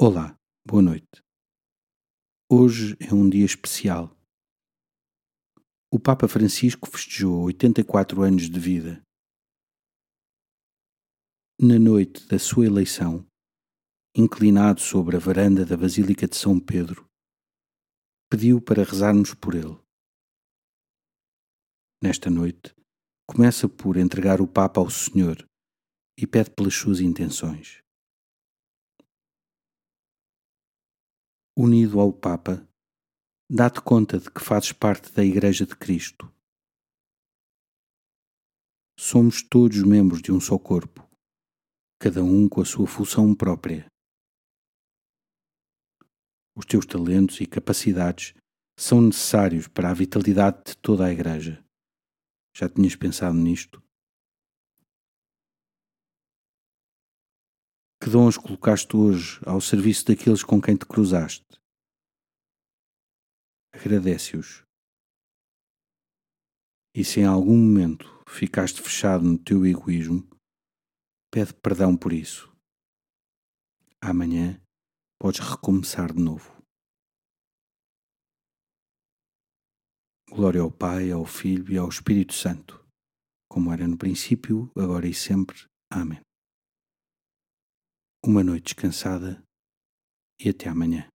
Olá, boa noite. Hoje é um dia especial. O Papa Francisco festejou 84 anos de vida. Na noite da sua eleição, inclinado sobre a varanda da Basílica de São Pedro, pediu para rezarmos por ele. Nesta noite, começa por entregar o Papa ao Senhor e pede pelas suas intenções. Unido ao Papa, dá-te conta de que fazes parte da Igreja de Cristo. Somos todos membros de um só corpo, cada um com a sua função própria. Os teus talentos e capacidades são necessários para a vitalidade de toda a Igreja. Já tinhas pensado nisto? Que dons colocaste hoje ao serviço daqueles com quem te cruzaste? Agradece-os. E se em algum momento ficaste fechado no teu egoísmo, pede perdão por isso. Amanhã podes recomeçar de novo. Glória ao Pai, ao Filho e ao Espírito Santo, como era no princípio, agora e sempre. Amém uma noite descansada e até amanhã.